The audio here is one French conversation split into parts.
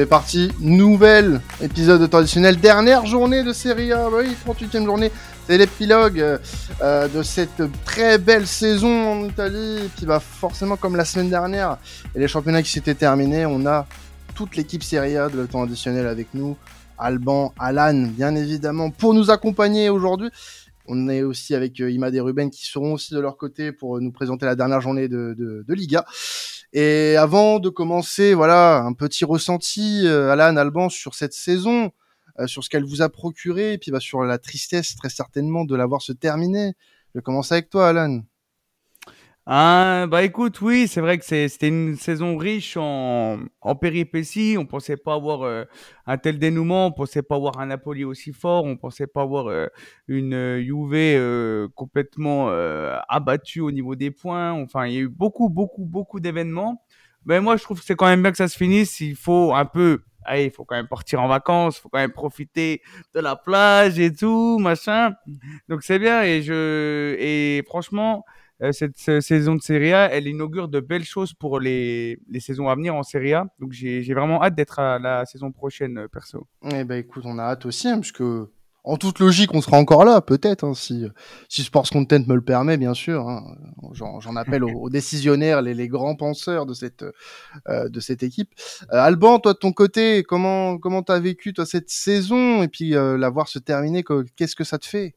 C'est parti, nouvel épisode traditionnel, dernière journée de Serie A, oui, 38e journée, c'est l'épilogue euh, de cette très belle saison en Italie, qui va forcément comme la semaine dernière, et les championnats qui s'étaient terminés, on a toute l'équipe Serie A de temps additionnel avec nous, Alban, Alan, bien évidemment, pour nous accompagner aujourd'hui. On est aussi avec euh, Imad et Ruben qui seront aussi de leur côté pour nous présenter la dernière journée de, de, de Liga. Et avant de commencer, voilà, un petit ressenti, euh, Alan, Alban, sur cette saison, euh, sur ce qu'elle vous a procuré, et puis bah, sur la tristesse très certainement de l'avoir se terminer. Je vais commencer avec toi, Alan. Ah, bah écoute, oui, c'est vrai que c'était une saison riche en, en péripéties. On pensait pas avoir euh, un tel dénouement, on pensait pas avoir un Napoli aussi fort, on pensait pas avoir euh, une euh, Juve euh, complètement euh, abattue au niveau des points. Enfin, il y a eu beaucoup, beaucoup, beaucoup d'événements. Mais moi, je trouve que c'est quand même bien que ça se finisse. Il faut un peu, allez, il faut quand même partir en vacances, il faut quand même profiter de la plage et tout, machin. Donc c'est bien et je et franchement. Euh, cette, saison de Serie A, elle inaugure de belles choses pour les, les saisons à venir en Serie A. Donc j'ai vraiment hâte d'être à la saison prochaine, euh, perso. Eh ben écoute, on a hâte aussi, hein, parce en toute logique, on sera encore là, peut-être, hein, si, si Sports Content me le permet, bien sûr. Hein. J'en appelle aux, aux, décisionnaires, les, les, grands penseurs de cette, euh, de cette équipe. Euh, Alban, toi de ton côté, comment comment t'as vécu toi cette saison? Et puis euh, la voir se terminer, qu'est-ce que ça te fait?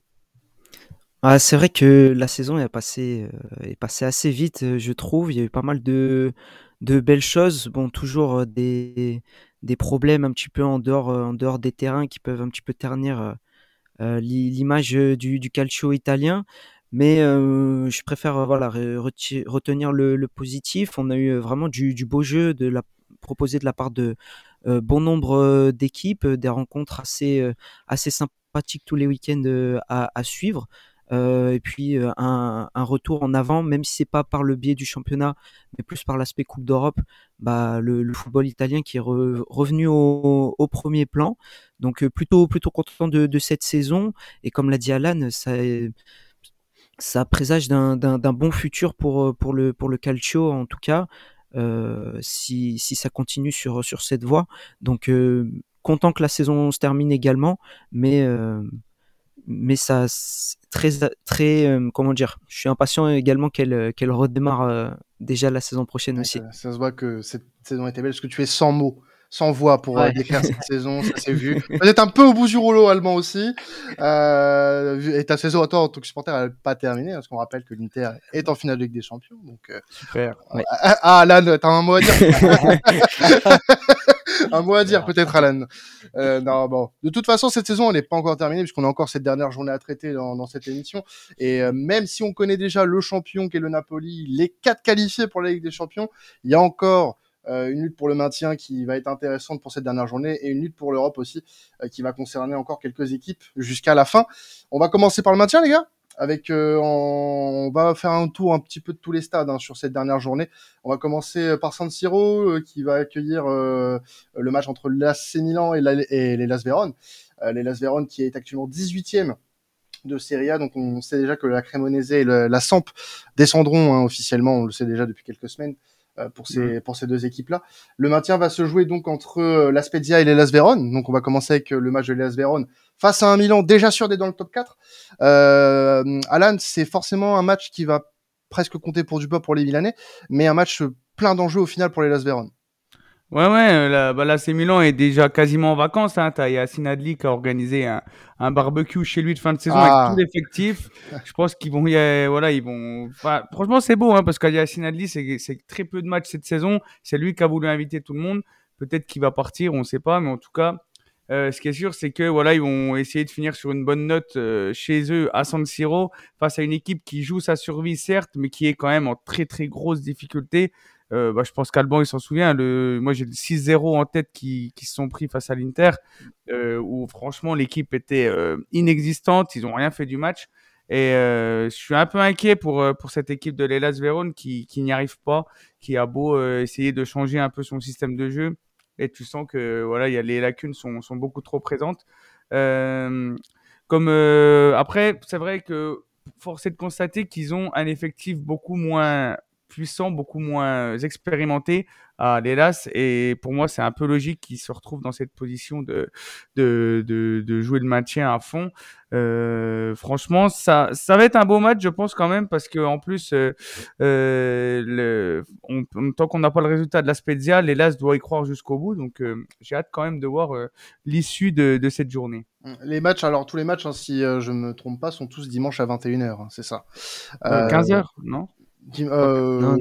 Ah, c'est vrai que la saison est passée, est passée assez vite, je trouve. Il y a eu pas mal de, de belles choses. Bon, toujours des, des problèmes un petit peu en dehors, en dehors des terrains qui peuvent un petit peu ternir l'image du, du calcio italien. Mais euh, je préfère retenir le, positif. On a eu vraiment du, beau jeu de la, proposé de la part de euh, bon nombre d'équipes, des rencontres assez, sympathiques tous les week-ends à suivre. Euh, et puis euh, un, retour en avant, même si c'est pas par le biais du championnat, mais plus par l'aspect Coupe d'Europe, bah, le, football italien qui est re, revenu au, premier plan. Donc euh, plutôt plutôt content de, cette saison. Et comme l'a dit Alan, ça ça présage d'un bon futur pour pour le pour le calcio en tout cas. Si, si ça continue sur sur cette voie. Donc content que la saison se termine également, mais mais ça très très euh, comment dire je suis impatient également qu'elle qu'elle redémarre euh, déjà la saison prochaine aussi. ça, ça, se voit que cette saison était belle parce que tu es sans mots sans voix pour ouais. euh, décrire cette saison, ça s'est vu. Peut-être un peu au bout du rouleau allemand aussi. Euh, et ta saison, toi, en tant que supporter, elle n'a pas terminé, parce qu'on rappelle que l'Inter est en finale de Ligue des Champions. Donc, euh, Super. Ouais. Ah, ah, Alan, t'as un mot à dire? Un mot à dire, peut-être, Alan. Euh, non, bon. De toute façon, cette saison, elle n'est pas encore terminée, puisqu'on a encore cette dernière journée à traiter dans, dans cette émission. Et euh, même si on connaît déjà le champion qui est le Napoli, les quatre qualifiés pour la Ligue des Champions, il y a encore euh, une lutte pour le maintien qui va être intéressante pour cette dernière journée et une lutte pour l'Europe aussi euh, qui va concerner encore quelques équipes jusqu'à la fin. On va commencer par le maintien les gars avec euh, on va faire un tour un petit peu de tous les stades hein, sur cette dernière journée. On va commencer par San Siro euh, qui va accueillir euh, le match entre l'AC Milan et, la, et les Las Véron. les Las Véron qui est actuellement 18e de Serie A. Donc on sait déjà que la Cremonese et la Samp descendront hein, officiellement, on le sait déjà depuis quelques semaines. Euh, pour ces pour ces deux équipes là. Le maintien va se jouer donc entre euh, la Spezia et les Las Véron. Donc on va commencer avec euh, le match de Las Véron face à un Milan déjà sûr d'être dans le top 4. Euh, Alan, c'est forcément un match qui va presque compter pour du pas pour les Milanais, mais un match plein d'enjeux au final pour les Las Véron. Ouais, ouais, là, bah là, c'est Milan est déjà quasiment en vacances. Hein. T'as Yacine Adli qui a organisé un, un, barbecue chez lui de fin de saison ah. avec tout l'effectif. Je pense qu'ils vont, y aller, voilà, ils vont. Enfin, franchement, c'est beau, hein, parce qu'Yacine Adli, c'est très peu de matchs cette saison. C'est lui qui a voulu inviter tout le monde. Peut-être qu'il va partir, on ne sait pas, mais en tout cas, euh, ce qui est sûr, c'est que voilà, ils vont essayer de finir sur une bonne note euh, chez eux à San Siro face à une équipe qui joue sa survie certes, mais qui est quand même en très très grosse difficulté. Euh, bah, je pense qu'Alban il s'en souvient. Moi j'ai le 6-0 en tête qui, se sont pris face à l'Inter, euh, où franchement l'équipe était euh, inexistante, ils ont rien fait du match. Et je suis un peu inquiet pour pour cette équipe de l'Elas Vérone qui n'y arrive pas, qui a beau essayer de changer un peu son système de jeu. Et tu sens que voilà, il y a les lacunes sont sont beaucoup trop présentes. comme après, c'est vrai que force est de constater qu'ils ont un effectif beaucoup moins puissants, beaucoup moins expérimentés à l'Elas. Et pour moi, c'est un peu logique qu'ils se retrouvent dans cette position de, de, de, de jouer le maintien à fond. Euh, franchement, ça, ça va être un beau match, je pense quand même, parce que en plus, euh, euh, le, on, tant qu'on n'a pas le résultat de la Spezia, l'Elas doit y croire jusqu'au bout. Donc, j'ai hâte quand même de voir l'issue de, de cette journée. Les matchs, alors tous les matchs, hein, si je me trompe pas, sont tous dimanche à 21h, hein, c'est ça. 15h, non, non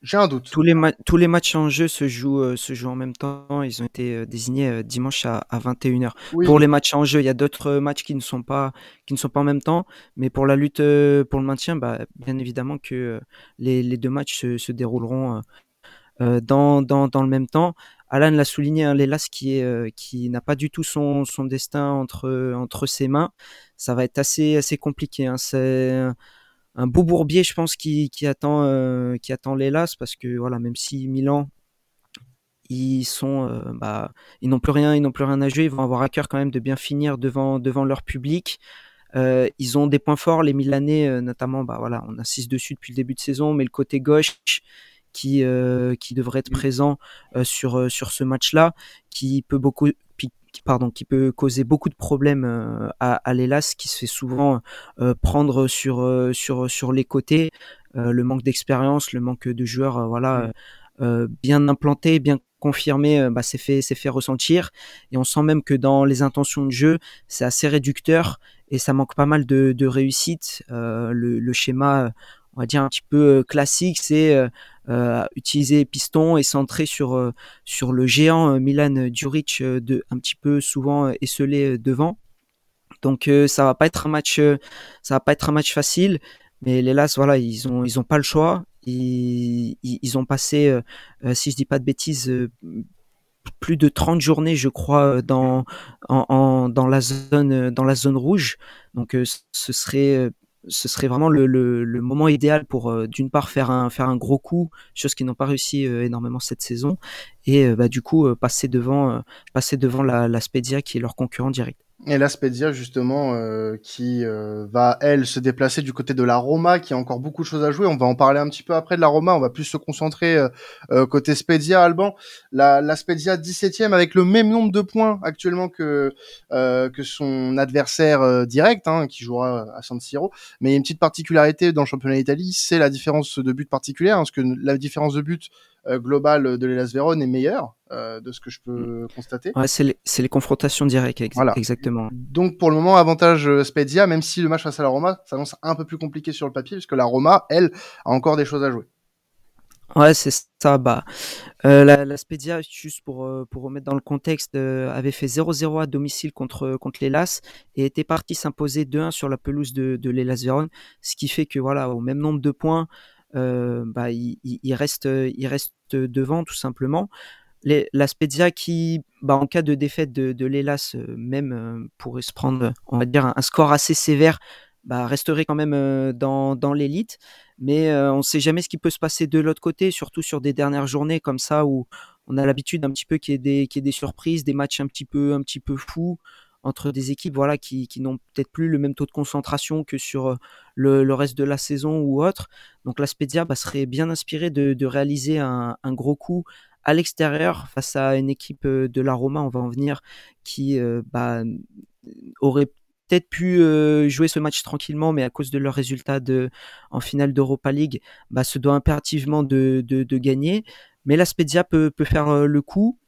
j'ai un doute. Tous les, tous les matchs en jeu se jouent, euh, se jouent en même temps. Ils ont été euh, désignés euh, dimanche à, à 21h. Pour les matchs en jeu, il y a d'autres matchs qui ne sont pas qui ne sont pas en même temps. Mais pour la lutte pour le maintien, bah, bien évidemment que les, les deux matchs se, se dérouleront dans, dans, dans le même temps. Alan l'a souligné, hein, l'Elas qui est qui n'a pas du tout son, son destin entre entre ses mains. Ça va être assez assez compliqué. Hein. C'est un beau bourbier, je pense, qui, qui attend, euh, qui attend l'Elas parce que voilà, même si Milan, ils sont, euh, bah, ils n'ont plus rien, ils n'ont plus rien à jouer, ils vont avoir à cœur quand même de bien finir devant, devant leur public. Euh, ils ont des points forts, les Milanais, notamment, bah voilà, on insiste dessus depuis le début de saison, mais le côté gauche qui, qui devrait être présent sur, sur ce match-là, qui peut beaucoup, qui, pardon, qui peut causer beaucoup de problèmes euh, à, à l'Elas, qui se fait souvent euh, prendre sur, euh, sur, sur les côtés, le manque d'expérience, le manque de joueurs, voilà, bien implantés, bien confirmés, bah, c'est fait, fait ressentir. Et on sent même que dans les intentions de jeu, c'est assez réducteur et ça manque pas mal de, de réussite. le, le, schéma on va dire un petit peu classique, c'est euh, utiliser piston et centrer sur euh, sur le géant euh, Milan Djuric de un petit peu souvent esselé devant. Donc ça va pas être un match ça va pas être un match facile, mais les Las voilà, ils ont ils ont pas le choix. Ils, ils, ont passé si je dis pas de bêtises plus de 30 journées, je crois, dans, en, en, dans la zone, dans la zone rouge. Donc, ce serait ce serait vraiment le, moment idéal pour euh, d'une part faire un faire un gros coup, chose qu'ils n'ont pas réussi euh, énormément cette saison, et euh, bah, du coup passer devant passer devant la, la Spedia qui est leur concurrent direct. Et la Spezia justement euh, qui euh, va elle se déplacer du côté de la Roma qui a encore beaucoup de choses à jouer. On va en parler un petit peu après de la Roma. On va plus se concentrer euh, côté Spezia Alban. La, la Spezia 17e avec le même nombre de points actuellement que que son adversaire direct hein, qui jouera à San Siro. Mais il y a une petite particularité dans le championnat d'Italie, c'est la différence de but particulière hein, parce que la différence de but euh, global de l'Elas Vérone est meilleur euh, de ce que je peux mm. constater. Ouais, c'est les, les, confrontations directes, voilà. exactement. Donc pour le moment, avantage euh, Spezia, même si le match face à la Roma s'annonce un peu plus compliqué sur le papier, puisque la Roma, elle, a encore des choses à jouer. Ouais, c'est ça. Bah, euh, la, la Spezia, juste pour pour remettre dans le contexte, euh, avait fait 0-0 à domicile contre contre l'Elas et était parti s'imposer 2-1 sur la pelouse de, de l'Elas Vérone, ce qui fait que voilà, au même nombre de points, euh, bah, il, reste, il reste devant tout simplement. La Spezia qui, bah, en cas de défaite de, l'Elas, euh, même euh, pourrait se prendre, on va dire, un, score assez sévère, bah, resterait quand même euh, dans, dans l'élite. Mais euh, on ne sait jamais ce qui peut se passer de l'autre côté, surtout sur des dernières journées comme ça où on a l'habitude un petit peu qu'il y ait des, y ait des surprises, des matchs un petit peu, un petit peu fous entre des équipes voilà qui, qui n'ont peut-être plus le même taux de concentration que sur le, le, reste de la saison ou autre. Donc la Spezia bah, serait bien inspiré de, réaliser un, gros coup à l'extérieur face à une équipe de la Roma, on va en venir, qui euh, bah, aurait peut-être pu euh, jouer ce match tranquillement, mais à cause de leur résultat en finale d'Europa League, bah, se doit impérativement de, gagner. Mais la Spezia peut, faire le coup.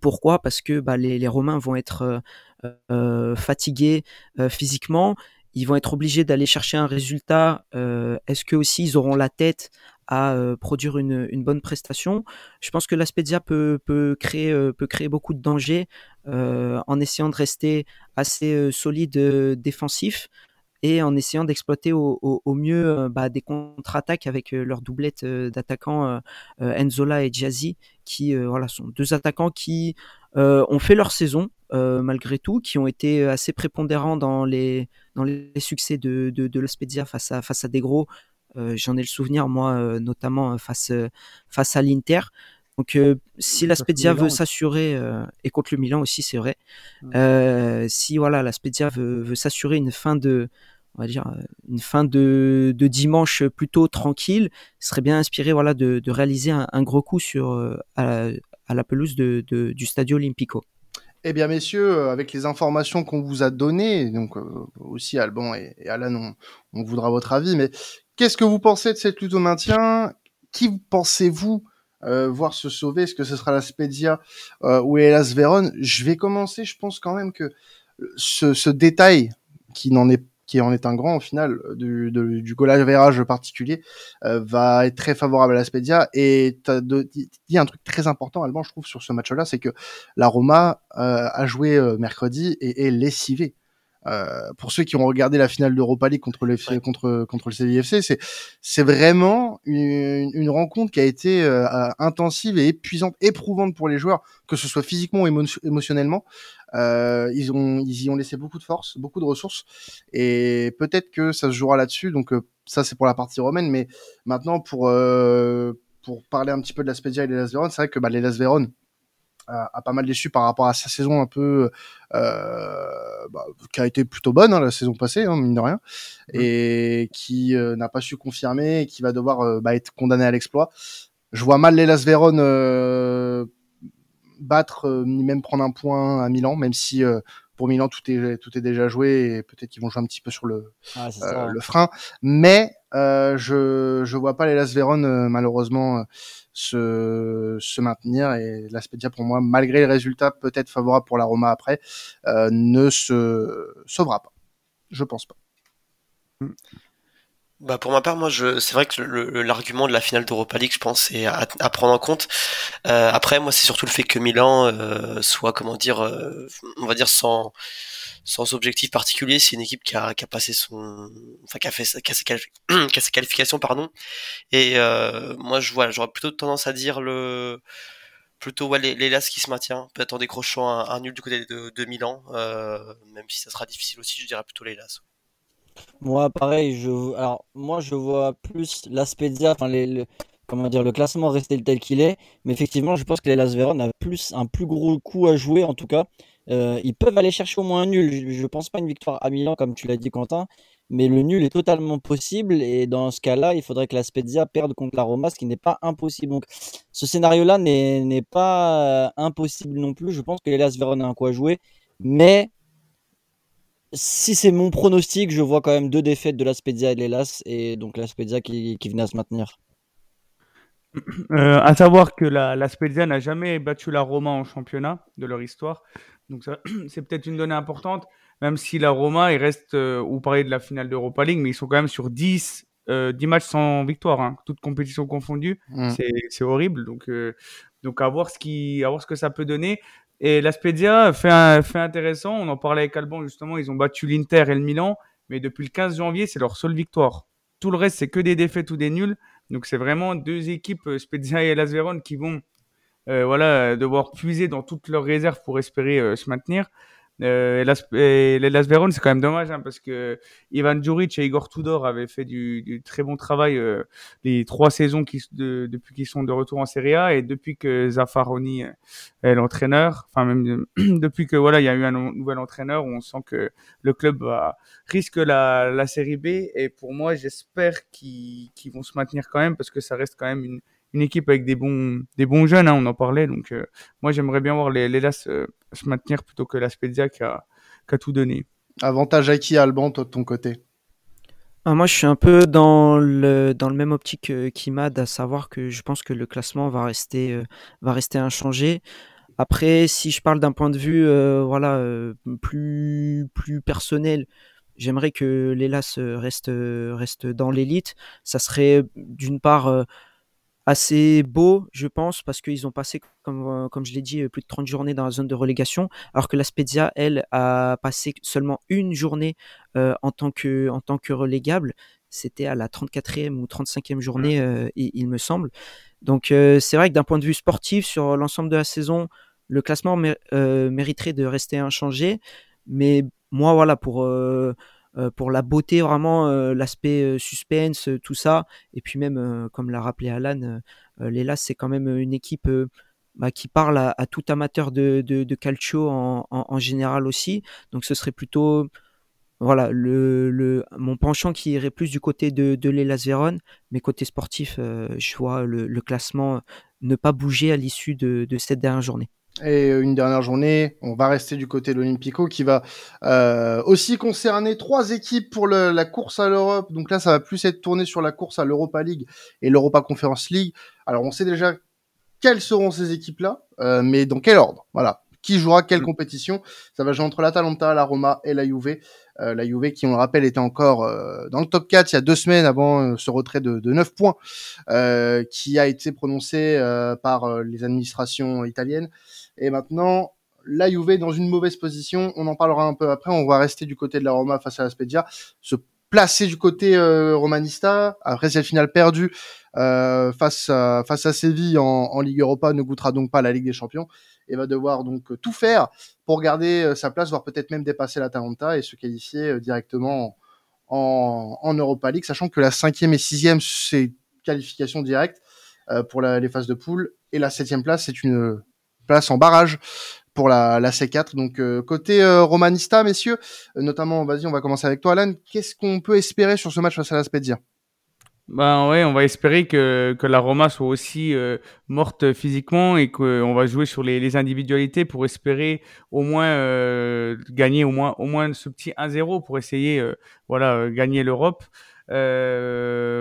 Pourquoi? Parce que les, Romains vont être euh, fatigués euh, physiquement, ils vont être obligés d'aller chercher un résultat. Euh, est-ce que aussi ils auront la tête à produire une, bonne prestation? Je pense que l'Aspedia peut, créer beaucoup de dangers en essayant de rester assez solide défensif et en essayant d'exploiter au, mieux bah, des contre-attaques avec leur doublette d'attaquants Enzola et Jazzy, qui sont deux attaquants qui ont fait leur saison euh, malgré tout, qui ont été assez prépondérants dans les, dans les succès de, de, de face à, face à des gros. Euh, J'en ai le souvenir, moi, euh, notamment face, face à l'Inter. Donc, si l'Aspedia veut s'assurer, et contre le Milan aussi, c'est vrai, si voilà, l'Aspedia veut, veut s'assurer une fin de, on va dire, une fin de, de dimanche plutôt tranquille, serait bien inspiré voilà, de, de réaliser un, un, gros coup sur, à, la, à la pelouse de, du Stadio Olimpico. Eh bien, messieurs, avec les informations qu'on vous a données, donc aussi Alban et, et Alan, on, voudra votre avis, mais qu'est-ce que vous pensez de cette lutte au maintien Qui pensez-vous euh, voir se sauver? Est-ce que ce sera la Spezia euh, ou Elas Véron Je vais commencer, je pense quand même que ce, ce détail qui n'en est qui en est un grand au final du, du, du goal particulier euh, va être très favorable à la Spezia. Et tu dis un truc très important Alban je trouve sur ce match là c'est que la Roma euh, a joué euh, mercredi et est lessivée euh, pour ceux qui ont regardé la finale d'Europa League contre le contre contre le CVFC, c'est c'est vraiment une, une, rencontre qui a été euh, intensive et épuisante, éprouvante pour les joueurs, que ce soit physiquement ou émotionnellement. Euh, ils ont ils y ont laissé beaucoup de force, beaucoup de ressources, et peut-être que ça se jouera là-dessus. Donc euh, ça c'est pour la partie romaine, mais maintenant pour pour parler un petit peu de la Spezia et des Las Véron, c'est vrai que bah, les Las Véron a, pas mal déçu par rapport à sa saison un peu euh, bah, qui a été plutôt bonne hein, la saison passée hein, mine de rien mmh. et qui euh, n'a pas su confirmer et qui va devoir euh, bah, être condamné à l'exploit. Je vois mal les Las Véron euh, battre ni même prendre un point à Milan même si pour Milan tout est tout est déjà joué et peut-être qu'ils vont jouer un petit peu sur le ah, ça, le frein. Mais je je vois pas les Las Véron malheureusement se, se maintenir. Et l'Aspedia pour moi malgré les résultats peut-être favorables pour la Roma après euh, ne se sauvera pas. Je pense pas bah pour ma part, moi, je, c'est vrai que l'argument de la finale d'Europa League, je pense, est à, prendre en compte. Euh, après, moi, c'est surtout le fait que Milan euh, soit, comment dire, on va dire sans sans objectif particulier. C'est une équipe qui a, qui a passé son, enfin qui a fait, qui qui a ses qualifications, pardon. Et euh, moi, je vois, j'aurais plutôt tendance à dire le, plutôt ouais, les, les Las qui se maintient, peut-être en décrochant un, un, nul du côté de, de Milan, euh, même si ça sera difficile aussi, je dirais plutôt les Las. Moi, pareil, je, alors moi, je vois plus l'Aspedia, enfin les, comment dire, le classement rester tel qu'il est, mais effectivement, je pense que les Las Véron a plus un plus gros coup à jouer en tout cas euh, ils peuvent aller chercher au moins un nul. Je ne pense pas une victoire à Milan, comme tu l'as dit, Quentin, mais le nul est totalement possible. Et dans ce cas-là, il faudrait que la Spezia perde contre la Roma, ce qui n'est pas impossible. Donc, ce scénario-là n'est pas euh, impossible non plus. Je pense que l'Elas Verona a un quoi jouer, mais si c'est mon pronostic, je vois quand même deux défaites de la Spezia et de l'Elas, et donc la Spezia qui, qui venait à se maintenir. Euh, à savoir que la, la Spezia n'a jamais battu la Roma en championnat de leur histoire. Donc c'est peut-être une donnée importante, même si la Roma, il reste, euh, vous parlez de la finale d'Europa League, mais ils sont quand même sur 10, euh, 10 matchs sans victoire, hein, toutes compétitions confondues. Mmh. C'est horrible. Donc, euh, donc à, voir ce qui, à voir ce que ça peut donner. Et l'Aspedia fait, un, fait intéressant. On en parlait avec Alban justement. Ils ont battu l'Inter et le Milan, mais depuis le 15 janvier, c'est leur seule victoire. Tout le reste, c'est que des défaites ou des nuls. Donc c'est vraiment deux équipes, euh, Spezia et Las qui vont euh, voilà, devoir puiser dans toutes leurs réserves pour espérer euh, se maintenir. Euh, Las Véron, c'est quand même dommage hein, parce que Ivan Djuric et Igor Tudor avaient fait du, du très bon travail euh, les trois saisons qui, de, depuis qu'ils sont de retour en Serie A et depuis que Zaffaroni est l'entraîneur, enfin même depuis que voilà il y a eu un nouvel entraîneur, on sent que le club va, risque la, la Série B. Et pour moi j'espère qu'ils qu'ils vont se maintenir quand même parce que ça reste quand même une, une équipe avec des bons, des bons jeunes, hein, on en parlait. Donc, euh, moi, j'aimerais bien voir les, les Las euh, se maintenir plutôt que la Spezia qui a, qui a, tout donné. Avantage à qui, Alban, toi, de ton côté? Ah, Moi, je suis un peu dans le, dans le même optique qu'Imad, à savoir que je pense que le classement va rester, euh, va rester inchangé. Après, si je parle d'un point de vue euh, voilà, euh, plus, plus personnel, j'aimerais que l'Elas reste, reste dans l'élite. Ça serait d'une part assez beau, je pense, parce qu'ils ont passé, comme, euh, comme je l'ai dit, plus de 30 journées dans la zone de relégation, alors que la Spezia, elle, a passé seulement une journée euh, en, tant que, en tant que relégable. C'était à la 34e ou 35e journée, euh, il, il, me semble. Donc euh, c'est vrai que d'un point de vue sportif, sur l'ensemble de la saison, le classement euh, mériterait de rester inchangé. Mais moi, voilà, pour euh, pour la beauté vraiment euh, l'aspect euh, suspense tout ça. Et puis même comme l'a rappelé Alan Léla c'est quand même une équipe bah, qui parle à, tout amateur de, calcio en, général aussi. Donc ce serait plutôt voilà, mon penchant qui irait plus du côté de, de l'Elas Vérone, mais côté sportif, je vois le, classement ne pas bouger à l'issue de cette dernière journée. Et une dernière journée, on va rester du côté de l'Olympico qui va euh, aussi concerner trois équipes pour le, la course à l'Europe. Donc là, ça va plus être tourné sur la course à l'Europa League et l'Europa Conference League. Alors on sait déjà quelles seront ces équipes-là, euh, mais dans quel ordre? Voilà. Qui jouera quelle mm. compétition? Ça va jouer entre l'Atalanta, la Roma et la Juve. Euh, la Juve qui, on le rappelle, était encore euh, dans le top 4 il y a deux semaines avant euh, ce retrait de, de 9 points qui a été prononcé par les administrations italiennes. Et maintenant, la Juve dans une mauvaise position. On en parlera un peu après. On va rester du côté de la Roma face à la Spezia, se placer du côté romanista après cette finale perdue face à face à Séville en, en Ligue Europa ne goûtera donc pas la Ligue des Champions et va devoir donc tout faire pour garder euh, sa place, voire peut-être même dépasser l'Atalanta et se qualifier euh, directement en, Europa League, sachant que la cinquième et sixième, c'est qualification directe euh, pour la, les phases de poule, et la septième place, c'est une place en barrage pour la, la C4. Donc côté romanista, messieurs, notamment, vas-y, on va commencer avec toi, Alan. Qu'est-ce qu'on peut espérer sur ce match face à la Spezia? Ben ouais, on va espérer que, que la Roma soit aussi euh, morte physiquement et qu'on va jouer sur les, les, individualités pour espérer au moins euh, gagner au moins au moins ce petit 1-0 pour essayer euh, voilà gagner l'Europe.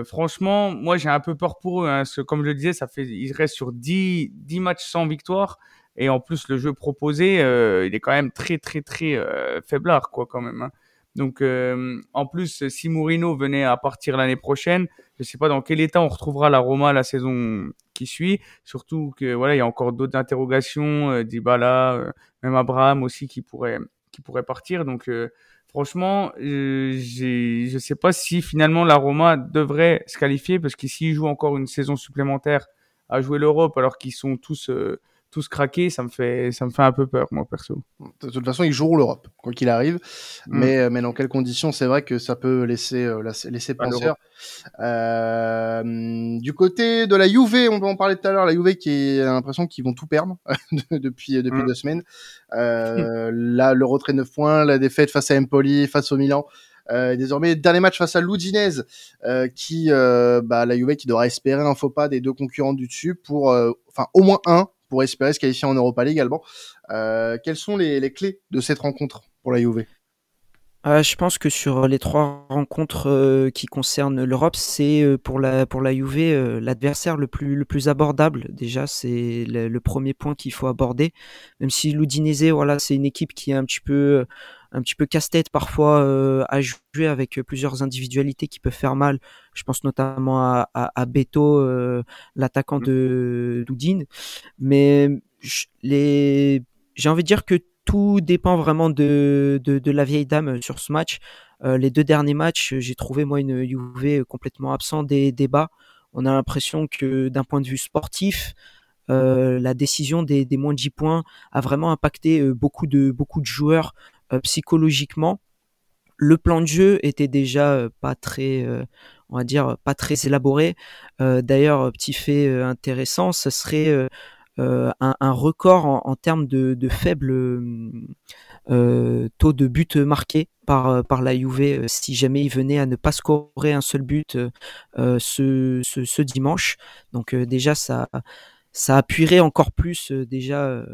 franchement, moi j'ai un peu peur pour eux. Hein, comme je le disais, ça fait ils restent sur 10, 10 matchs sans victoire et en plus le jeu proposé, il est quand même très très très faiblard quoi quand même. Hein. Donc, euh, en plus, si Mourinho venait à partir l'année prochaine, je ne sais pas dans quel état on retrouvera la Roma la saison qui suit. Surtout que voilà, il y a encore d'autres interrogations, euh, Dybala, euh, même Abraham aussi qui pourrait qui pourrait partir. Donc, euh, franchement, euh, je ne sais pas si finalement la Roma devrait se qualifier parce que s'ils jouent encore une saison supplémentaire à jouer l'Europe alors qu'ils sont tous tous craquer, ça me fait ça me fait un peu peur moi perso. De toute façon, ils joueront l'Europe quoi qu'il arrive, mm. mais euh, mais dans quelles conditions, c'est vrai que ça peut laisser euh, laisser penseur. Euh, du côté de la Juve, on va en parler tout à l'heure, la Juve qui a l'impression qu'ils vont tout perdre depuis depuis mm. deux semaines. Euh, là, le retrait de 9 points, la défaite face à Empoli, face au Milan. Euh, désormais, dernier match face à l'Udinese, euh, qui, euh, bah, la Juve qui devra espérer un faux pas des deux concurrents du dessus pour, enfin, au moins un pour espérer se qualifier en Europa League également. Euh, quelles sont les, clés de cette rencontre pour la Juve? Euh, je pense que sur les trois rencontres euh, qui concernent l'Europe, c'est pour la pour la Juve l'adversaire le plus le plus abordable. Déjà, c'est le, le, premier point qu'il faut aborder. Même si l'Udinese, voilà, c'est une équipe qui est un petit peu un petit peu casse-tête parfois euh, à jouer avec plusieurs individualités qui peuvent faire mal. Je pense notamment à, à, à Beto, euh, l'attaquant mmh. de d'Udine. Mais les, j'ai envie de dire que tout dépend vraiment de, de, de la vieille dame sur ce match. Euh, les deux derniers matchs, j'ai trouvé moi une Juve complètement absent des débats. On a l'impression que d'un point de vue sportif, euh, la décision des, des, moins de 10 points a vraiment impacté beaucoup de beaucoup de joueurs euh, psychologiquement, le plan de jeu était déjà euh, pas très, euh, on va dire, pas très élaboré. D'ailleurs, petit fait intéressant, ce serait un, record en, termes de, faible euh, taux de but marqué par, par la Juve si jamais il venait à ne pas scorer un seul but euh, ce, dimanche. Donc déjà ça ça appuierait encore plus déjà euh,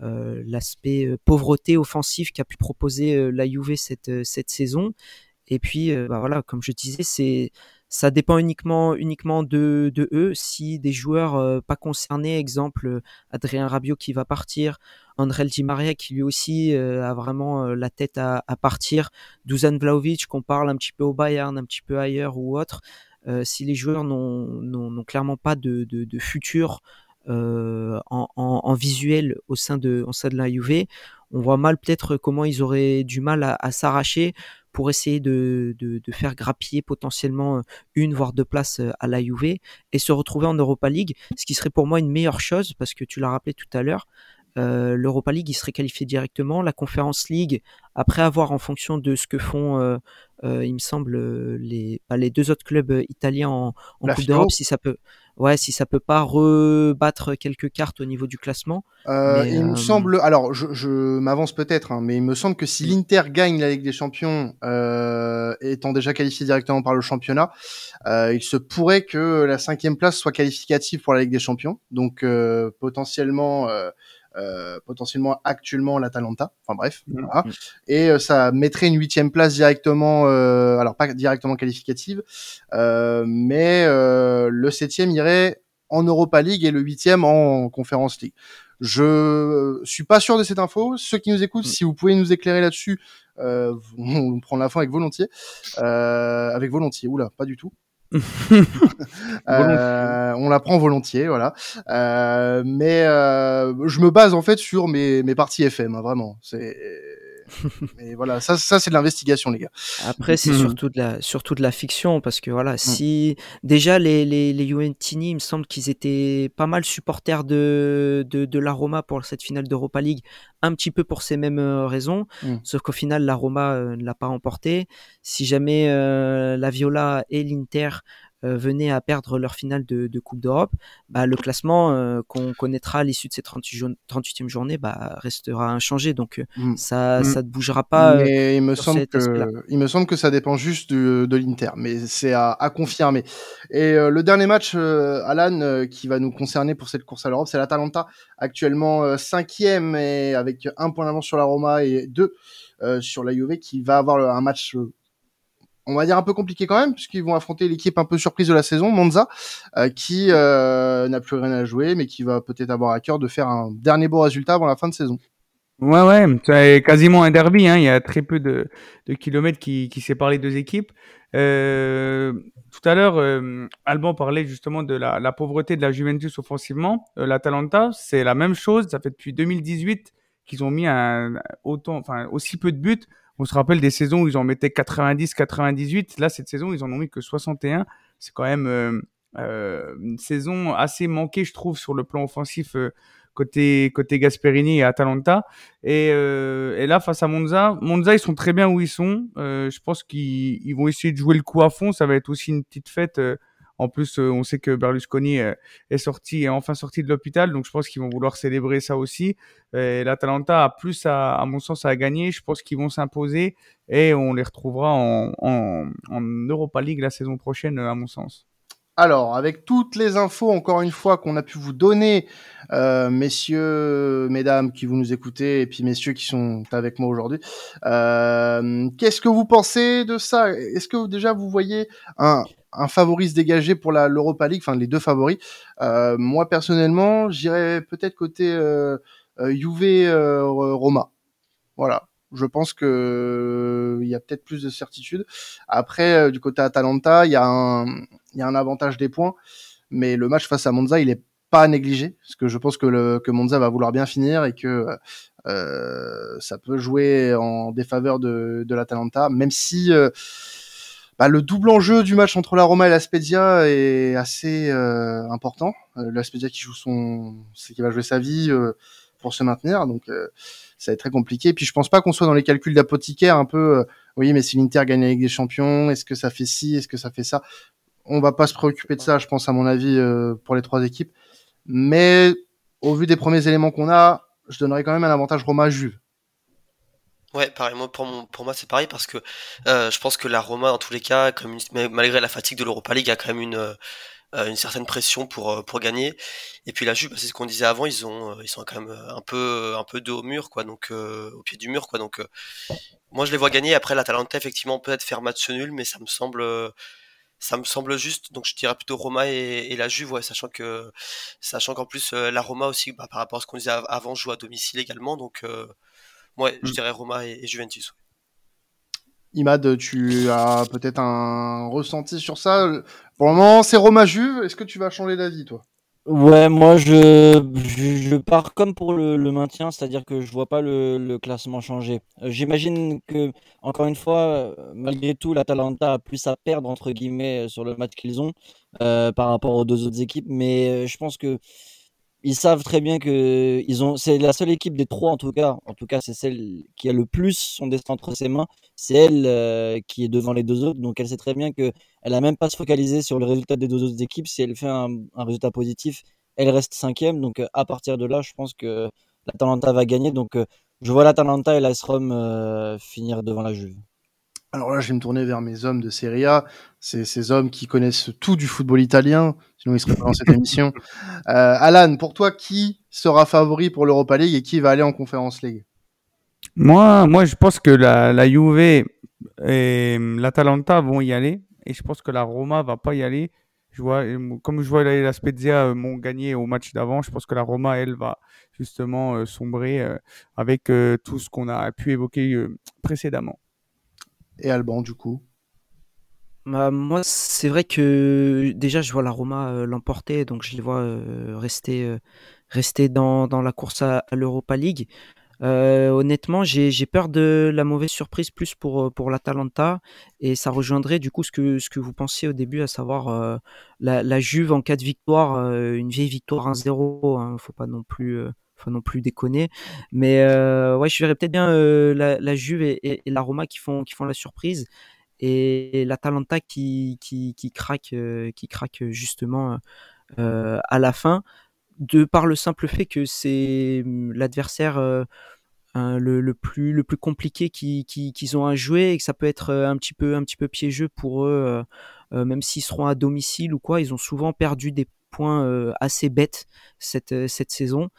l'aspect euh, pauvreté offensif qu'a pu proposer euh, la Juve cette, cette saison. Et puis, bah voilà, comme je disais, c'est ça dépend uniquement uniquement de, de eux. Si des joueurs euh, pas concernés, exemple Adrien Rabiot qui va partir, André Di qui lui aussi euh, a vraiment euh, la tête à, partir, Dusan Vlaovic qu'on parle un petit peu au Bayern, un petit peu ailleurs ou autre. si les joueurs n'ont clairement pas de, de, futur euh, en, en, en, visuel au sein de, au sein de la Juve. On voit mal peut-être comment ils auraient du mal à, à s'arracher pour essayer de, de, de, faire grappiller potentiellement une voire deux places à la Juve et se retrouver en Europa League, ce qui serait pour moi une meilleure chose parce que tu l'as rappelé tout à l'heure. Euh, L'Europa League, il serait qualifié directement. La Conference League, après avoir en fonction de ce que font, euh, euh, il me semble, les, bah, les deux autres clubs italiens en, en Coupe d'Europe, si ça peut, ouais, si ça peut pas rebattre quelques cartes au niveau du classement. Euh, il me semble, alors je, je m'avance peut-être, hein, mais il me semble que si l'Inter gagne la Ligue des Champions, euh, étant déjà qualifié directement par le championnat, euh, il se pourrait que la cinquième place soit qualificative pour la Ligue des Champions, donc potentiellement euh, potentiellement actuellement l'Atalanta. Enfin bref, mm. voilà. Mm. Et euh, ça mettrait une huitième place directement, euh, alors pas directement qualificative, mais le septième irait en Europa League et le huitième en Conference League. Je suis pas sûr de cette info. Ceux qui nous écoutent, mm. si vous pouvez nous éclairer là-dessus, euh, on prend la fin avec volontiers. Euh, avec volontiers. Oula, pas du tout. Euh, on la prend volontiers, voilà. Euh, mais euh, je me base en fait sur mes, mes parties FM, hein, vraiment. C'est mais voilà, ça, ça c'est de l'investigation, les gars. Après, c'est mm. surtout de la, surtout de la fiction, parce que voilà, mm. si déjà les les, les Juventini, il me semble qu'ils étaient pas mal supporters de de, de la Roma pour cette finale d'Europa League, un petit peu pour ces mêmes euh, raisons, mm. sauf qu'au final, la Roma euh, ne l'a pas emporté. Si jamais euh, la Viola et l'Inter euh, venaient à perdre leur finale de, de Coupe d'Europe, bah, le classement euh, qu'on connaîtra à l'issue de cette 38e journée bah, restera inchangé. Donc euh, mm. ça, mm. ça ne bougera pas. Mais il me semble que il me semble que ça dépend juste de, de l'Inter, mais c'est à, à, confirmer. Et le dernier match, Alan, qui va nous concerner pour cette course à l'Europe, c'est l'Atalanta, actuellement cinquième et avec un point d'avance sur la Roma et deux sur la Juve, qui va avoir un match on va dire un peu compliqué quand même, puisqu'ils vont affronter l'équipe un peu surprise de la saison, Monza, euh, qui euh, n'a plus rien à jouer, mais qui va peut-être avoir à cœur de faire un dernier beau résultat avant la fin de saison. Ouais, ouais, c'est quasiment un derby. Hein. Il y a très peu de, kilomètres qui, qui séparent les deux équipes. Euh, tout à l'heure, Alban parlait justement de la, pauvreté de la Juventus offensivement. L'Atalanta, c'est la même chose. Ça fait depuis 2018 qu'ils ont mis un, autant, enfin, aussi peu de buts on se rappelle des saisons où ils en mettaient 90, 98. Là, cette saison, ils en ont mis que 61. C'est quand même euh, euh, une saison assez manquée, je trouve, sur le plan offensif euh, côté côté Gasperini et Atalanta. Et, et, là, face à Monza, Monza, ils sont très bien où ils sont. je pense qu'ils vont essayer de jouer le coup à fond. Ça va être aussi une petite fête en plus, euh, on sait que Berlusconi euh, est sorti, est enfin sorti de l'hôpital, donc je pense qu'ils vont vouloir célébrer ça aussi. L'Atalanta a plus, à, mon sens, à gagner. Je pense qu'ils vont s'imposer et on les retrouvera en, Europa League la saison prochaine, à mon sens. Alors, avec toutes les infos, encore une fois, qu'on a pu vous donner, euh, messieurs, mesdames qui vous nous écoutez, et puis messieurs qui sont avec moi aujourd'hui, qu'est-ce que vous pensez de ça? Est-ce que déjà vous voyez un, un favori se dégager pour l'Europa League, enfin les deux favoris. Euh, moi personnellement, j'irais peut-être côté euh, euh Juve euh, Roma. Voilà. Je pense que il y a peut-être plus de certitude. Après, du côté Atalanta, il y a un avantage des points, mais le match face à Monza, il est pas à négliger, parce que je pense que, que Monza va vouloir bien finir et que ça peut jouer en défaveur de, l'Atalanta, même si bah, le double enjeu du match entre la Roma et la Spezia est assez euh, important. Euh, la Spezia qui joue son, c'est qui va jouer sa vie euh, pour se maintenir, donc ça va être très compliqué. Et puis je pense pas qu'on soit dans les calculs d'apothicaire un peu. oui, mais si l'Inter gagne la Ligue des Champions, est-ce que ça fait ci, est-ce que ça fait ça? On va pas se préoccuper de ça, je pense à mon avis pour les trois équipes. Mais au vu des premiers éléments qu'on a, je donnerais quand même un avantage Roma-Juve. Ouais, pareil. Moi, pour, pour moi, c'est pareil parce que euh, je pense que la Roma, dans tous les cas, comme malgré la fatigue de l'Europa League, a quand même une, euh, une certaine pression pour, euh, pour gagner. Et puis la Juve, c'est ce qu'on disait avant, ils ont ils sont quand même un peu un peu de au mur, quoi, donc au pied du mur, quoi. Donc moi, je les vois gagner. Après, la Talenta, effectivement, peut-être faire match nul, mais ça me semble ça me semble juste. Donc je dirais plutôt Roma et, et la Juve, ouais, sachant que sachant qu'en plus la Roma aussi, bah, par rapport à ce qu'on disait avant, joue à domicile également, donc Ouais, je mm. dirais Roma et, Juventus. Imad, tu as peut-être un ressenti sur ça? Pour le moment, c'est Roma Juve. Est-ce que tu vas changer d'avis, toi? Ouais, moi je, je, pars comme pour le, maintien, c'est-à-dire que je vois pas le, classement changer. Euh, j'imagine que, encore une fois, malgré tout, l'Atalanta a plus à perdre entre guillemets sur le match qu'ils ont euh, par rapport aux deux autres équipes, mais euh, je pense que ils savent très bien que ils ont, c'est la seule équipe des trois en tout cas, en tout cas c'est celle qui a le plus son destin entre ses mains, c'est elle euh, qui est devant les deux autres, donc elle sait très bien que elle a même pas se focaliser sur le résultat des deux autres équipes, si elle fait un, résultat positif, elle reste cinquième, donc à partir de là, je pense que l'Atalanta va gagner, donc je vois l'Atalanta et l'AS Rome finir devant la Juve. Alors là, je vais me tourner vers mes hommes de Serie A, c'est ces hommes qui connaissent tout du football italien, sinon ils seraient pas dans cette émission. Euh, Alan, pour toi, qui sera favori pour l'Europa League et qui va aller en Conference League? Moi, moi, je pense que la, la Juve et l'Atalanta vont y aller, et je pense que la Roma va pas y aller. Je vois, comme je vois la Spezia euh, m'ont gagné au match d'avant, je pense que la Roma, elle, va justement euh, sombrer avec tout ce qu'on a pu évoquer précédemment et Alban du coup bah, moi, c'est vrai que déjà, je vois la Roma euh, l'emporter, donc je les vois euh, rester, euh, rester dans, dans, la course à, l'Europa League. honnêtement, j'ai peur de la mauvaise surprise plus pour, pour l'Atalanta, et ça rejoindrait du coup ce que, ce que vous pensiez au début, à savoir la, la, Juve en cas de victoire, une vieille victoire 1-0, hein, faut pas non plus faut non plus déconner. Mais euh, ouais, je verrais peut-être bien euh, la, Juve et, la Roma qui font, la surprise et qui craque, euh, qui craque justement à la fin, de par le simple fait que c'est hum, l'adversaire le, plus, compliqué qu'ils qui, ont à jouer et que ça peut être un petit peu, un petit peu piégeux pour eux, même s'ils seront à domicile ou quoi. Ils ont souvent perdu des points assez bêtes cette saison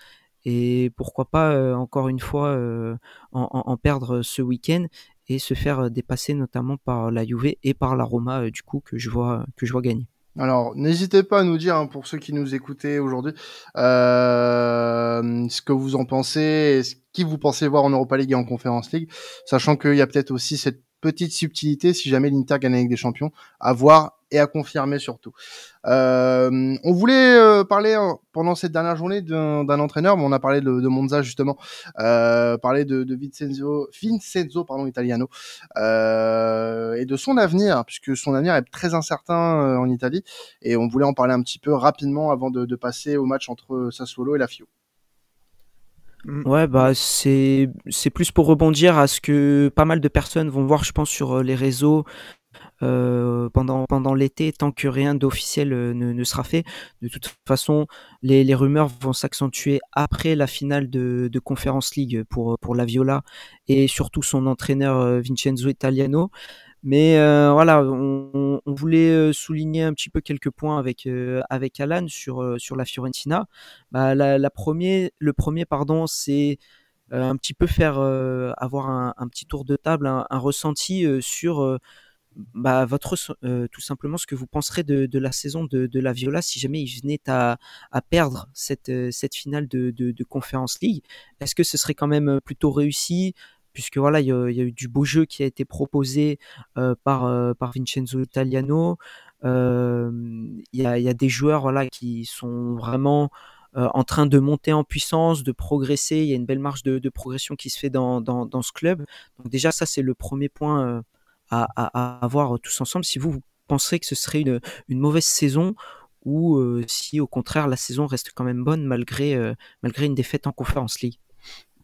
et pourquoi pas euh, encore une fois euh, en, perdre ce week-end et se faire euh, dépasser notamment par la Juve et par la Roma du coup que je vois que je vois gagner. Alors, n'hésitez pas à nous dire, hein, pour ceux qui nous écoutaient aujourd'hui, ce que vous en pensez, ce qui vous pensez voir en Europa League et en Conference League, sachant qu'il y a peut-être aussi cette petite subtilité si jamais l'Inter gagne avec des champions, à voir et à confirmer surtout. Euh, on voulait euh, parler hein, pendant cette dernière journée d'un entraîneur, mais on a parlé de, Monza justement, euh, parler de, de Vincenzo, Vincenzo pardon, Italiano euh, et de son avenir, puisque son avenir est très incertain en Italie, et on voulait en parler un petit peu rapidement avant de, de passer au match entre Sassuolo et la Fio. Mm. Ouais, bah c'est c'est plus pour rebondir à ce que pas mal de personnes vont voir, je pense, sur euh, les réseaux euh, pendant pendant l'été, tant que rien d'officiel euh, ne, sera fait. De toute façon, les, les rumeurs vont s'accentuer après la finale de, de Conference League pour pour la Viola et surtout son entraîneur Vincenzo Italiano. Mais euh, voilà, on, on, voulait euh, souligner un petit peu quelques points avec euh, avec Alan sur sur la Fiorentina. Bah, la, la premier, le premier pardon, c'est un petit peu faire avoir un, un, petit tour de table, un, un ressenti sur bah, votre tout simplement ce que vous penserez de, de la saison de, de, la Viola si jamais il venait à, à perdre cette, cette finale de, de, de Conference League. Est-ce que ce serait quand même plutôt réussi puisque voilà, il y, a, eu du beau jeu qui a été proposé euh, par, euh, par Vincenzo Italiano. Euh, il y, a, des joueurs qui sont vraiment en train de monter en puissance, de progresser. Il y a une belle marge de, progression qui se fait dans, ce club. Donc déjà, ça, c'est le premier point à, avoir tous ensemble. Si vous, vous que ce serait une, mauvaise saison ou si au contraire la saison reste quand même bonne malgré, malgré une défaite en Conference League.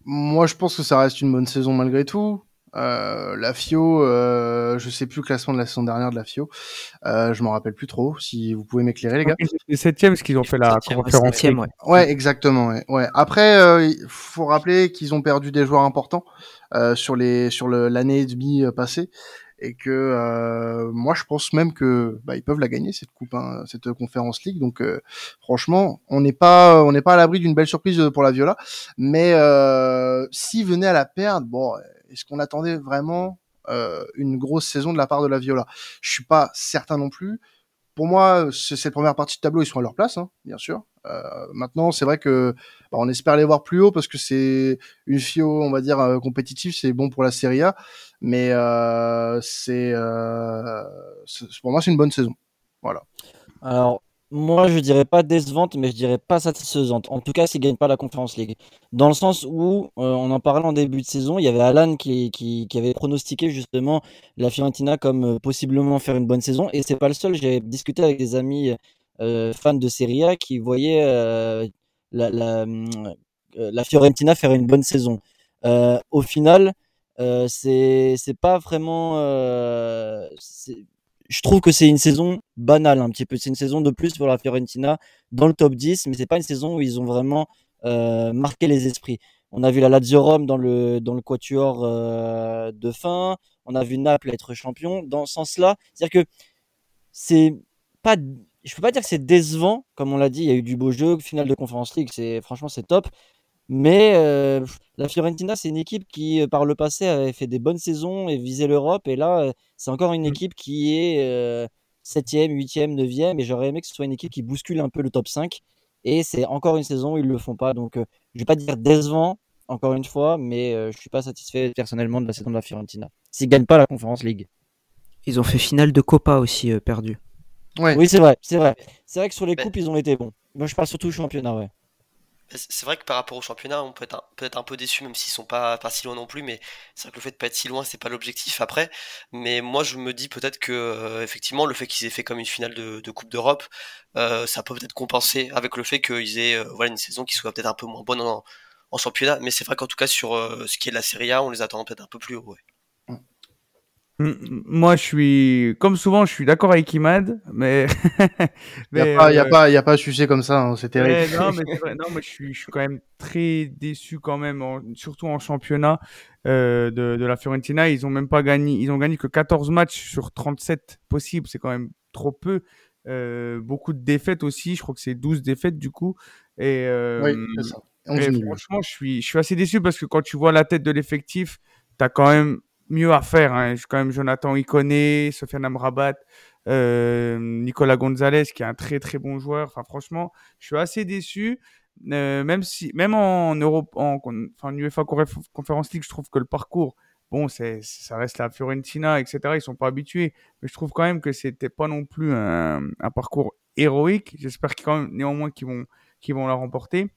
Moi, je pense que ça reste une bonne saison malgré tout. Euh, la FIO, euh, je sais plus le classement de la saison dernière de la FIO. Euh, je m'en rappelle plus trop. Si vous pouvez m'éclairer, les gars. C'est septième, parce qu'ils ont fait la conférence. Ouais. ouais. exactement. Ouais. ouais. Après, euh, il faut rappeler qu'ils ont perdu des joueurs importants euh, sur les sur l'année et demie euh, passée et que euh, moi je pense même que bah, ils peuvent la gagner cette coupe, hein, cette conférence league. Donc euh, franchement, on n'est pas on n'est pas à l'abri d'une belle surprise pour la Viola, mais euh, s'ils venaient à la perdre, bon, est-ce qu'on attendait vraiment euh, une grosse saison de la part de la Viola? Je suis pas certain non plus pour moi, cette première partie de tableau, ils sont à leur place, hein, bien sûr. Euh, maintenant, c'est vrai que bah, on espère les voir plus haut parce que c'est une FIO, on va dire, euh, compétitive, c'est bon pour la Serie A, mais euh, c'est pour moi c'est une bonne saison. Voilà. Alors, moi, je dirais pas décevante, mais je dirais pas satisfaisante. En tout cas, s'ils gagnent pas la Conference League. Dans le sens où, euh, on en parlait en début de saison, il y avait Alan qui, qui, avait pronostiqué justement la Fiorentina comme possiblement faire une bonne saison. Et c'est pas le seul. J'ai discuté avec des amis fans de Serie A qui voyaient la, la, la Fiorentina faire une bonne saison. au final, c'est pas vraiment. je trouve que c'est une saison banale un petit peu. C'est une saison de plus pour la Fiorentina dans le top 10, mais c'est pas une saison où ils ont vraiment marqué les esprits. On a vu la Lazio Rome dans le, dans le quatuor euh, de fin. On a vu Naples être champion. Dans ce sens-là, c'est-à-dire que c'est pas, je peux pas dire que c'est décevant, comme on l'a dit. Il y a eu du beau jeu, finale de Conference League, c'est franchement c'est top. Mais euh, la Fiorentina, c'est une équipe qui, euh, par le passé, avait fait des bonnes saisons et visait l'Europe. Et là, c'est encore une mmh. équipe qui est 7e, 8e, 9e. Et j'aurais aimé que ce soit une équipe qui bouscule un peu le top 5. Et c'est encore une saison où ils le font pas. Donc, je vais pas dire décevant, encore une fois, mais je je suis pas satisfait personnellement de la saison de la Fiorentina. S'ils gagnent pas la Conference League. Ils ont fait finale de Copa aussi perdu. Oui, c'est vrai, c'est vrai. C'est vrai que sur les coupes, ils ont été bons. Moi, je parle surtout au championnat, ouais. C'est vrai que par rapport au championnat, on peut être un, peut être un peu déçu, même s'ils sont pas, pas si loin non plus. Mais c'est vrai que le fait de pas être si loin, c'est pas l'objectif après. Mais moi, je me dis peut-être que effectivement, le fait qu'ils aient fait comme une finale de, de Coupe d'Europe, euh, ça peut peut-être compenser avec le fait qu'ils aient voilà une saison qui soit peut-être un peu moins bonne en, en championnat. Mais c'est vrai qu'en tout cas, sur euh, ce qui est de la Serie A, on les attend peut-être un peu plus haut. Moi, je suis, comme souvent, je suis d'accord avec Imad, mais. Il n'y a, pas, y a, euh, pas, y a pas à sucer comme ça, hein, c'est terrible. non, mais, non, je, suis, je suis quand même très déçu, quand même, surtout en championnat euh, de, de, la Fiorentina. Ils ont même pas gagné, ils ont gagné que 14 matchs sur 37 possibles, c'est quand même trop peu. Euh, beaucoup de défaites aussi, je crois que c'est 12 défaites du coup. Et, euh, oui, c'est ça franchement, je suis, je suis assez déçu parce que quand tu vois la tête de l'effectif, tu as quand même mieux à faire. Hein. Quand même Jonathan Iconé, Sofiane Amrabat, euh, Nicolas Gonzalez, qui est un très très bon joueur. Enfin, franchement, je suis assez déçu. Euh, même si, même en Europe, en, enfin, UEFA Conference League, je trouve que le parcours, bon, ça reste la Fiorentina, etc. Ils sont pas habitués, mais je trouve quand même que c'était pas non plus un, un parcours héroïque. J'espère quand même, néanmoins qu'ils vont, qu'ils vont la remporter.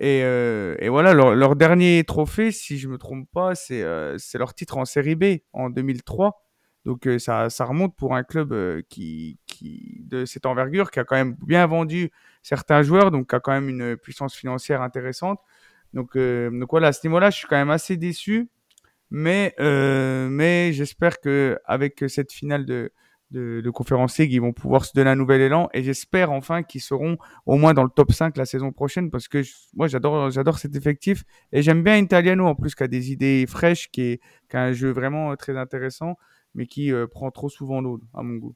Et, euh, et voilà, leur, dernier trophée, si je me trompe pas, c'est euh, c'est leur titre en Série B en 2003. Donc euh, ça, remonte pour un club qui, de cette envergure, qui a quand même bien vendu certains joueurs, donc qui a quand même une puissance financière intéressante. Donc, voilà, à ce niveau-là, je suis quand même assez déçu, mais mais j'espère que avec cette finale de de, de Conférence League, ils vont pouvoir se donner un nouvel élan et j'espère enfin qu'ils seront au moins dans le top 5 la saison prochaine parce que moi j'adore j'adore cet effectif et j'aime bien Italiano en plus qui a des idées fraîches, qui, est, qui a un jeu vraiment euh, très intéressant mais qui euh, prend trop souvent l'eau à mon goût.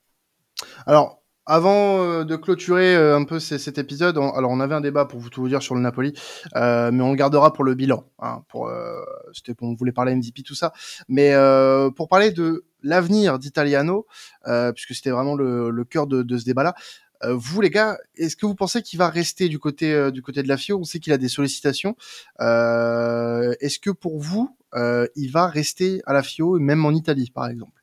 Alors avant euh, de clôturer euh, un peu cet épisode, alors on avait un débat pour vous tout vous dire sur le Napoli, euh, mais on le gardera pour le bilan. Hein, pour, c'était on voulait parler MVP tout ça, mais pour parler de l'avenir d'Italiano, puisque c'était vraiment le, le cœur de, de ce débat-là. vous les gars, est-ce que vous pensez qu'il va rester du côté du côté de la FIO? On sait qu'il a des sollicitations. est-ce que pour vous, il va rester à la FIO, même en Italie, par exemple?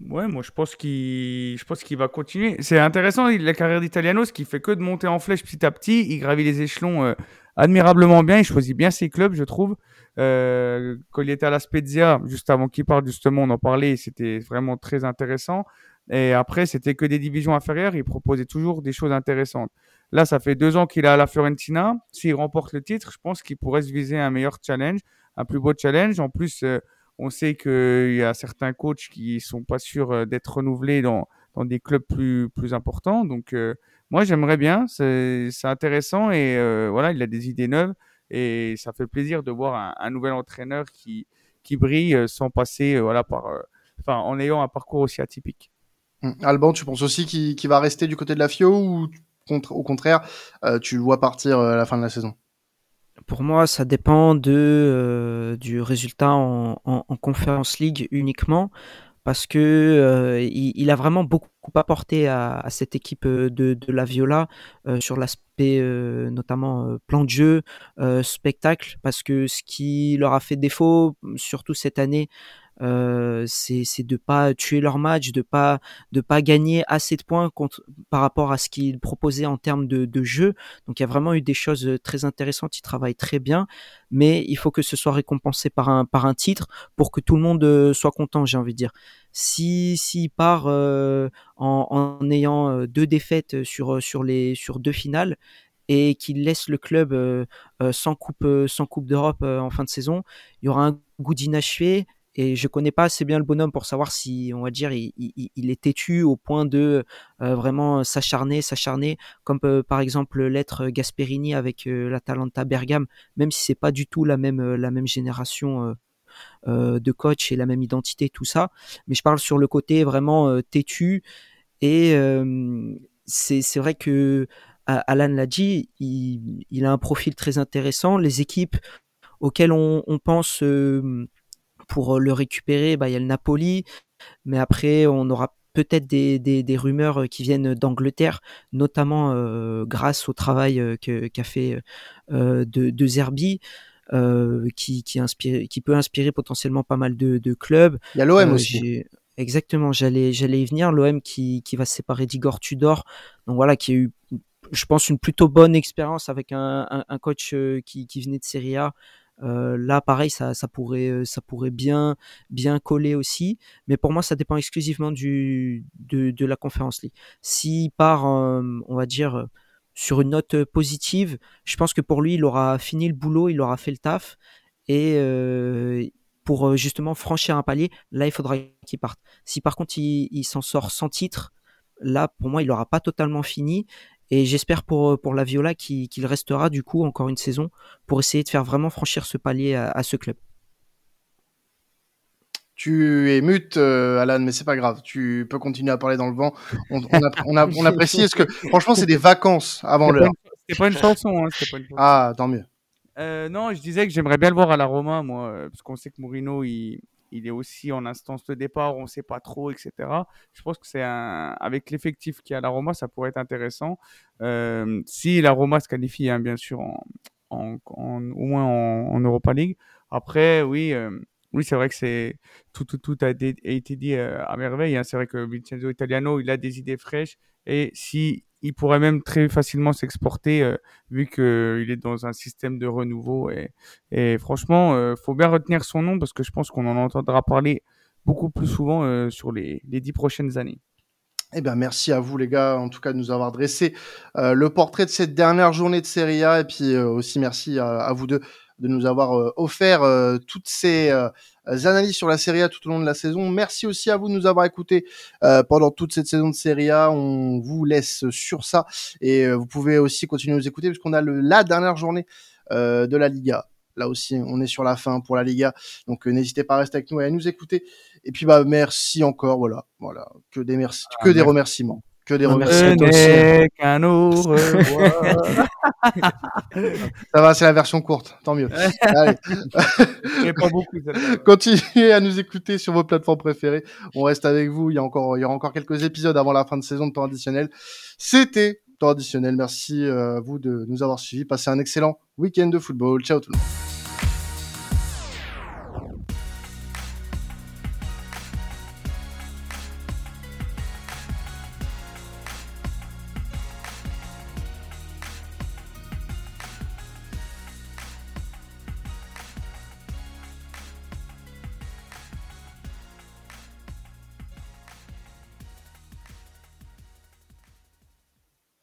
Ouais, moi je pense qu'il, je pense qu'il va continuer. C'est intéressant la carrière d'Italiano, ce qui fait que de monter en flèche petit à petit. Il gravit les échelons euh, admirablement bien. Il choisit bien ses clubs, je trouve. Euh, quand il était à la Spezia, juste avant qu'il parte, justement, on en parlait. C'était vraiment très intéressant. Et après, c'était que des divisions inférieures. Il proposait toujours des choses intéressantes. Là, ça fait deux ans qu'il est à la Fiorentina. S'il remporte le titre, je pense qu'il pourrait se viser un meilleur challenge, un plus beau challenge. En plus, euh, on sait qu'il y a certains coachs qui sont pas sûrs euh, d'être renouvelés dans, dans des clubs plus, plus importants. Donc, euh, moi, j'aimerais bien. C'est intéressant et euh, voilà, il a des idées neuves et ça fait plaisir de voir un, nouvel entraîneur qui, qui brille sans passer, voilà, par, en ayant un parcours aussi atypique. Hum, Alban, tu penses aussi qu'il va rester du côté de la FIO ou au contraire, tu le vois partir à la fin de la saison? Pour moi, ça dépend de, euh, du résultat en, en, en, Conference League uniquement, parce que euh, il, a vraiment beaucoup apporté à, cette équipe euh, de, de la Viola sur l'aspect notamment plan de jeu, spectacle, parce que ce qui leur a fait défaut, surtout cette année, euh, c'est de pas tuer leur match, de pas de pas gagner assez de points contre, par rapport à ce qu'ils proposaient en termes de, jeu. Donc il y a vraiment eu des choses euh, très intéressantes. Ils travaillent très bien, mais il faut que ce soit récompensé par un par un titre pour que tout le monde euh, soit content. J'ai envie de dire. Si s'il part en, en ayant deux défaites sur sur les sur deux finales, et qu'il laisse le club sans coupe, sans coupe d'Europe en fin de saison, il y aura un goût d'inachevé et je connais pas assez bien le bonhomme pour savoir si, on va dire, il, est têtu au point de euh, vraiment s'acharner, s'acharner, comme par exemple l'être Gasperini avec l'Atalanta Bergame, même si c'est pas du tout la même la même génération de coach et la même identité, tout ça. Mais je parle sur le côté vraiment têtu et c'est vrai que Alan l'a dit, il, a un profil très intéressant. Les équipes auxquelles on pense pour euh, le récupérer, bah, il y a le Napoli, mais après, on aura peut-être des, des, rumeurs euh, qui viennent d'Angleterre, notamment euh, grâce au travail qu'a fait de, de, Zerbi. qui, qui, inspire, qui peut inspirer potentiellement pas mal de, de clubs. Il y a l'OM aussi. Exactement, j'allais j'allais y venir. L'OM qui, qui va se séparer d'Igor Tudor, donc voilà, qui a eu, je pense, une plutôt bonne expérience avec un, un, un coach qui, qui venait de Serie A, euh, là, pareil, ça, pourrait, euh, ça pourrait bien, bien coller aussi. Mais pour moi, ça dépend exclusivement de, de la conférence League. S'il part, euh, on va dire, sur une note positive, je pense que pour lui, il aura fini le boulot, il aura fait le taf. Et euh, pour justement franchir un palier, là, il faudra qu'il parte. Si par contre, il, il s'en sort sans titre, là, pour moi, il n'aura pas totalement fini. Et j'espère pour, euh, pour la Viola qu'il restera du coup encore une saison pour essayer de faire vraiment franchir ce palier à, ce club. Tu es mute, euh, Alan, mais c'est pas grave. Tu peux continuer à parler dans le vent. On, on, on, apprécie. Est-ce que, franchement, c'est des vacances avant l'heure? C'est pas une chanson. Hein, pas une chanson. Ah, tant mieux. Euh, non, je disais que j'aimerais bien le voir à la Roma, moi, parce qu'on sait que Mourinho, il, il est aussi en instance de départ, on ne sait pas trop, etc. Je pense que c'est un, avec l'effectif qui a la Roma, ça pourrait être intéressant. Euh, si la Roma se qualifie, hein, bien sûr, en, au moins en, Europa League. Après, oui, euh, oui, c'est vrai que c'est tout, tout, tout a, été dit euh, à merveille. Hein. C'est vrai que Vincenzo Italiano, il a des idées fraîches et si il pourrait même très facilement s'exporter euh, vu qu'il est dans un système de renouveau. Et, franchement, euh, faut bien retenir son nom parce que je pense qu'on en entendra parler beaucoup plus souvent euh, sur les, les dix prochaines années. Eh bien, merci à vous les gars, en tout cas, de nous avoir dressé le portrait de cette dernière journée de Serie A, et puis aussi merci à, vous deux de nous avoir offert toutes ces euh, analyses sur la Serie A tout au long de la saison. Merci aussi à vous de nous avoir écoutés euh, pendant toute cette saison de Serie A. On vous laisse sur ça et euh, vous pouvez aussi continuer à nous écouter puisqu'on a le, la dernière journée de la Liga. Là aussi, on est sur la fin pour la Liga, donc n'hésitez pas à rester avec nous et à nous écouter. Et puis bah merci encore, voilà, voilà, que des merci, ah, que des remerciements. Que des remerciements. Ça va, c'est la version courte, tant mieux. Allez. pas beaucoup. Continuez à nous écouter sur vos plateformes préférées. On reste avec vous. Il y a encore, il y aura encore quelques épisodes avant la fin de saison de temps additionnel. C'était temps additionnel. Merci à euh, vous de nous avoir suivis. Passez un excellent week-end de football. Ciao tout le monde.